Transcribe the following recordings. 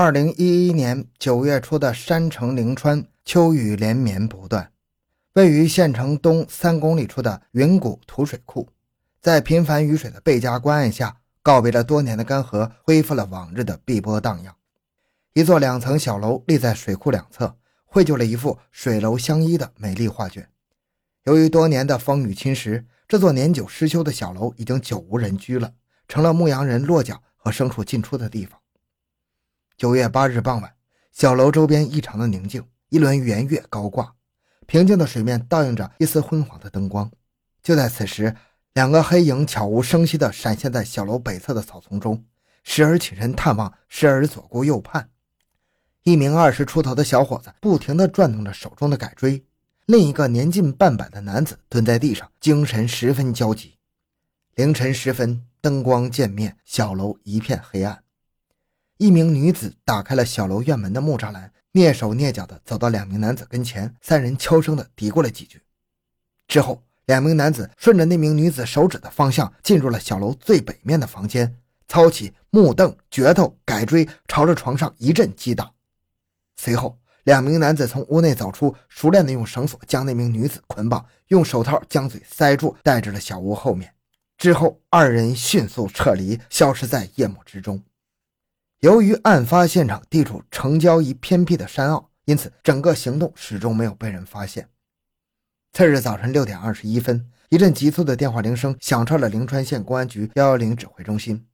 二零一一年九月初的山城灵川，秋雨连绵不断。位于县城东三公里处的云谷土水库，在频繁雨水的倍加关爱下，告别了多年的干涸，恢复了往日的碧波荡漾。一座两层小楼立在水库两侧，绘就了一幅水楼相依的美丽画卷。由于多年的风雨侵蚀，这座年久失修的小楼已经久无人居了，成了牧羊人落脚和牲畜进出的地方。九月八日傍晚，小楼周边异常的宁静，一轮圆月高挂，平静的水面倒映着一丝昏黄的灯光。就在此时，两个黑影悄无声息地闪现在小楼北侧的草丛中，时而起身探望，时而左顾右盼。一名二十出头的小伙子不停地转动着手中的改锥，另一个年近半百的男子蹲在地上，精神十分焦急。凌晨时分，灯光渐灭，小楼一片黑暗。一名女子打开了小楼院门的木栅栏，蹑手蹑脚地走到两名男子跟前，三人悄声地嘀咕了几句。之后，两名男子顺着那名女子手指的方向进入了小楼最北面的房间，操起木凳、镢头、改锥，朝着床上一阵击打。随后，两名男子从屋内走出，熟练地用绳索将那名女子捆绑，用手套将嘴塞住，带至了小屋后面。之后，二人迅速撤离，消失在夜幕之中。由于案发现场地处城郊一偏僻的山坳，因此整个行动始终没有被人发现。次日早晨六点二十一分，一阵急促的电话铃声响彻了灵川县公安局幺幺零指挥中心。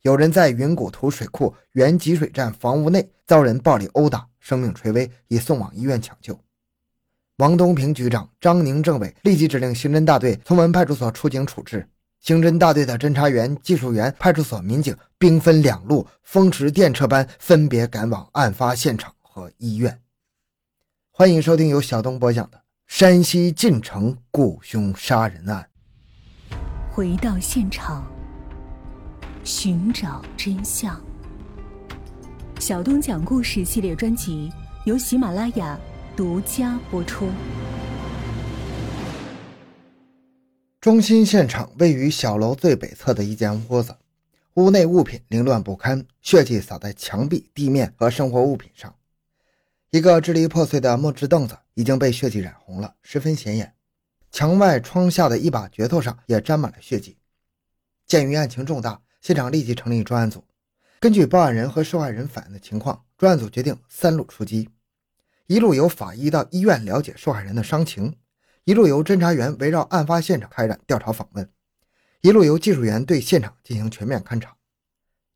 有人在云谷图水库原集水站房屋内遭人暴力殴打，生命垂危，已送往医院抢救。王东平局长、张宁政委立即指令刑侦大队从文派出所出警处置。刑侦大队的侦查员、技术员、派出所民警兵分两路，风驰电掣般分别赶往案发现场和医院。欢迎收听由小东播讲的《山西晋城雇凶杀人案》。回到现场，寻找真相。小东讲故事系列专辑由喜马拉雅独家播出。中心现场位于小楼最北侧的一间屋子，屋内物品凌乱不堪，血迹洒在墙壁、地面和生活物品上。一个支离破碎的木质凳子已经被血迹染红了，十分显眼。墙外窗下的一把镢头上也沾满了血迹。鉴于案情重大，现场立即成立专案组。根据报案人和受害人反映的情况，专案组决定三路出击：一路由法医到医院了解受害人的伤情。一路由侦查员围绕案发现场开展调查访问，一路由技术员对现场进行全面勘查。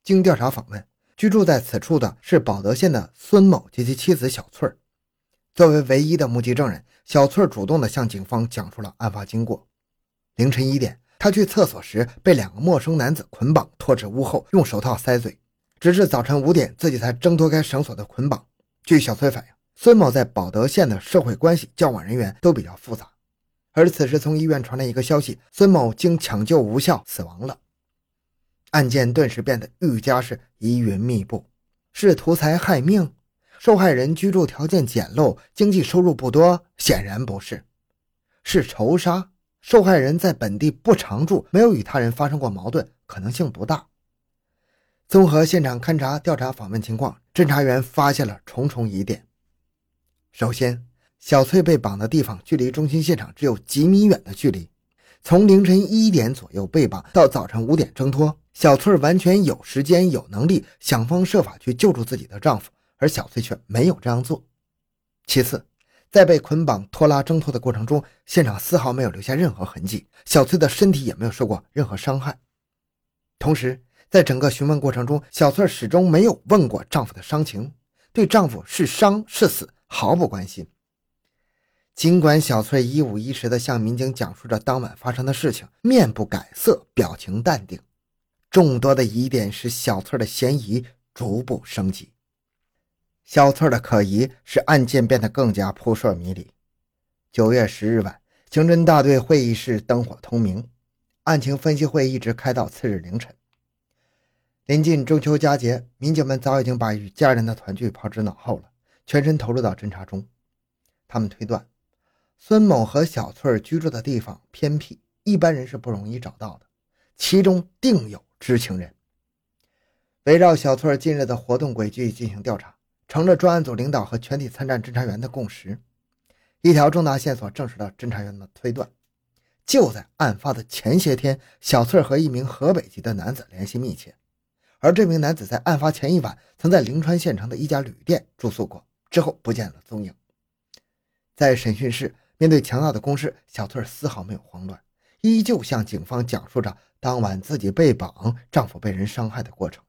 经调查访问，居住在此处的是保德县的孙某及其妻子小翠儿。作为唯一的目击证人，小翠儿主动地向警方讲述了案发经过。凌晨一点，她去厕所时被两个陌生男子捆绑，拖至屋后，用手套塞嘴，直至早晨五点，自己才挣脱开绳索的捆绑。据小翠反映，孙某在保德县的社会关系、交往人员都比较复杂。而此时，从医院传来一个消息：孙某经抢救无效死亡了。案件顿时变得愈加是疑云密布。是图财害命？受害人居住条件简陋，经济收入不多？显然不是。是仇杀？受害人在本地不常住，没有与他人发生过矛盾，可能性不大。综合现场勘查、调查访问情况，侦查员发现了重重疑点。首先，小翠被绑的地方距离中心现场只有几米远的距离，从凌晨一点左右被绑到早晨五点挣脱，小翠完全有时间、有能力想方设法去救助自己的丈夫，而小翠却没有这样做。其次，在被捆绑、拖拉、挣脱的过程中，现场丝毫没有留下任何痕迹，小翠的身体也没有受过任何伤害。同时，在整个询问过程中，小翠始终没有问过丈夫的伤情，对丈夫是伤是死毫不关心。尽管小翠一五一十地向民警讲述着当晚发生的事情，面不改色，表情淡定，众多的疑点使小翠的嫌疑逐步升级。小翠的可疑使案件变得更加扑朔迷离。九月十日晚，刑侦大队会议室灯火通明，案情分析会一直开到次日凌晨。临近中秋佳节，民警们早已经把与家人的团聚抛之脑后了，全身投入到侦查中。他们推断。孙某和小翠居住的地方偏僻，一般人是不容易找到的，其中定有知情人。围绕小翠近日的活动轨迹进行调查，成了专案组领导和全体参战侦查员的共识。一条重大线索证实了侦查员的推断：就在案发的前些天，小翠和一名河北籍的男子联系密切，而这名男子在案发前一晚曾在灵川县城的一家旅店住宿过，之后不见了踪影。在审讯室，面对强大的攻势，小翠丝毫没有慌乱，依旧向警方讲述着当晚自己被绑、丈夫被人伤害的过程。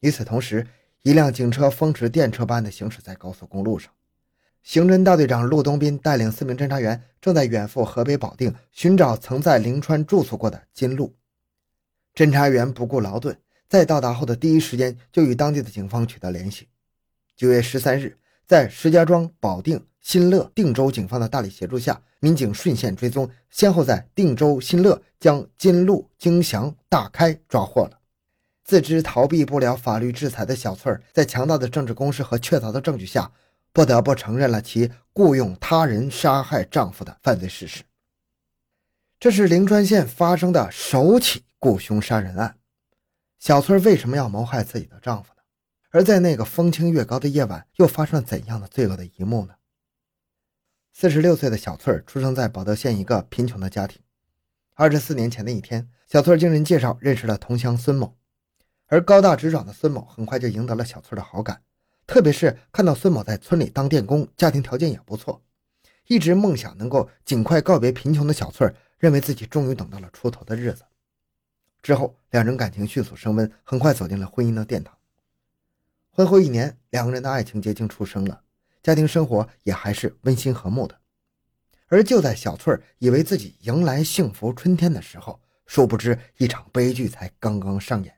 与此同时，一辆警车风驰电掣般的行驶在高速公路上。刑侦大队长陆东斌带领四名侦查员正在远赴河北保定寻找曾在灵川住宿过的金路。侦查员不顾劳顿，在到达后的第一时间就与当地的警方取得联系。九月十三日，在石家庄、保定、新乐、定州警方的大力协助下，民警顺线追踪，先后在定州、新乐将金路、金祥、大开抓获了。自知逃避不了法律制裁的小翠儿，在强大的政治攻势和确凿的证据下，不得不承认了其雇佣他人杀害丈夫的犯罪事实。这是灵川县发生的首起雇凶杀人案。小翠儿为什么要谋害自己的丈夫呢？而在那个风清月高的夜晚，又发生了怎样的罪恶的一幕呢？四十六岁的小翠儿出生在保德县一个贫穷的家庭。二十四年前的一天，小翠儿经人介绍认识了同乡孙某。而高大直爽的孙某很快就赢得了小翠儿的好感，特别是看到孙某在村里当电工，家庭条件也不错，一直梦想能够尽快告别贫穷的小翠儿认为自己终于等到了出头的日子。之后，两人感情迅速升温，很快走进了婚姻的殿堂。婚后一年，两个人的爱情结晶出生了，家庭生活也还是温馨和睦的。而就在小翠以为自己迎来幸福春天的时候，殊不知一场悲剧才刚刚上演。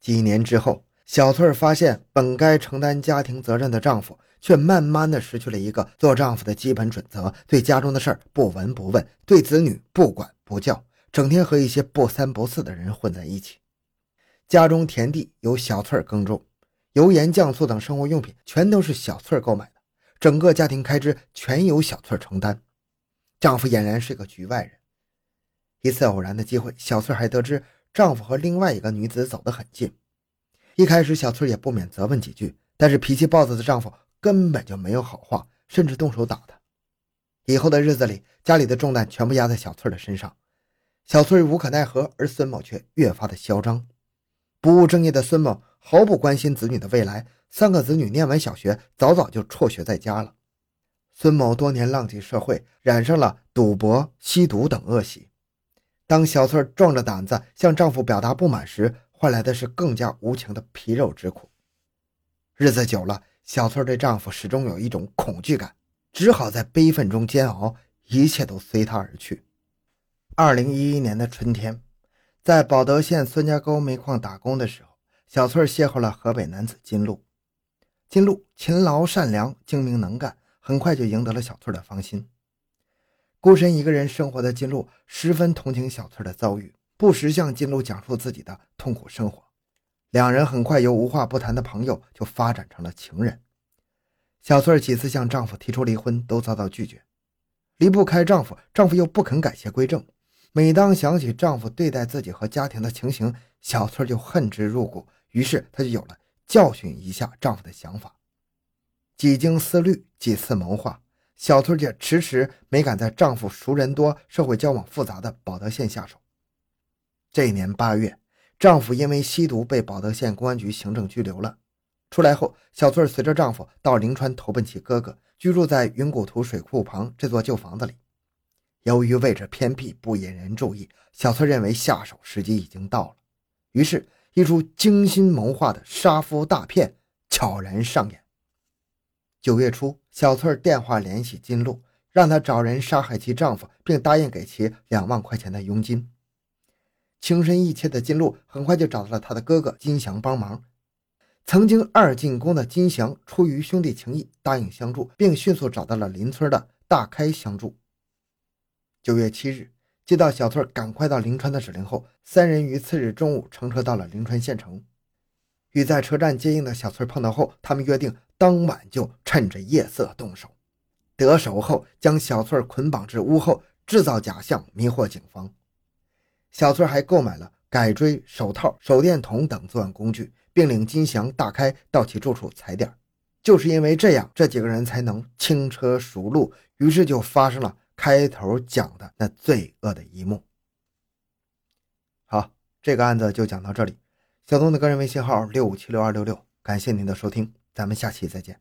几年之后，小翠儿发现，本该承担家庭责任的丈夫，却慢慢的失去了一个做丈夫的基本准则，对家中的事儿不闻不问，对子女不管不教，整天和一些不三不四的人混在一起。家中田地由小翠儿耕种，油盐酱醋等生活用品全都是小翠购买的，整个家庭开支全由小翠承担。丈夫俨然是个局外人。一次偶然的机会，小翠还得知。丈夫和另外一个女子走得很近，一开始小翠也不免责问几句，但是脾气暴躁的丈夫根本就没有好话，甚至动手打她。以后的日子里，家里的重担全部压在小翠的身上，小翠无可奈何，而孙某却越发的嚣张。不务正业的孙某毫不关心子女的未来，三个子女念完小学，早早就辍学在家了。孙某多年浪迹社会，染上了赌博、吸毒等恶习。当小翠壮着胆子向丈夫表达不满时，换来的是更加无情的皮肉之苦。日子久了，小翠对丈夫始终有一种恐惧感，只好在悲愤中煎熬，一切都随他而去。二零一一年的春天，在保德县孙家沟煤矿打工的时候，小翠邂逅了河北男子金路。金路勤劳善良、精明能干，很快就赢得了小翠的芳心。孤身一个人生活的金路十分同情小翠的遭遇，不时向金路讲述自己的痛苦生活。两人很快由无话不谈的朋友就发展成了情人。小翠几次向丈夫提出离婚，都遭到拒绝。离不开丈夫，丈夫又不肯改邪归正。每当想起丈夫对待自己和家庭的情形，小翠就恨之入骨。于是她就有了教训一下丈夫的想法。几经思虑，几次谋划。小翠姐迟迟没敢在丈夫熟人多、社会交往复杂的保德县下手。这一年八月，丈夫因为吸毒被保德县公安局行政拘留了。出来后，小翠随着丈夫到灵川投奔其哥哥，居住在云谷图水库旁这座旧房子里。由于位置偏僻，不引人注意，小翠认为下手时机已经到了，于是，一出精心谋划的杀夫大骗悄然上演。九月初，小翠电话联系金路，让他找人杀害其丈夫，并答应给其两万块钱的佣金。情深意切的金路很快就找到了他的哥哥金祥帮忙。曾经二进宫的金祥出于兄弟情谊，答应相助，并迅速找到了邻村的大开相助。九月七日，接到小翠赶快到临川的指令后，三人于次日中午乘车到了临川县城。与在车站接应的小翠碰到后，他们约定。当晚就趁着夜色动手，得手后将小翠捆绑至屋后，制造假象迷惑警方。小翠还购买了改锥、手套、手电筒等作案工具，并领金祥大开到其住处踩点。就是因为这样，这几个人才能轻车熟路，于是就发生了开头讲的那罪恶的一幕。好，这个案子就讲到这里。小东的个人微信号六五七六二六六，感谢您的收听，咱们下期再见。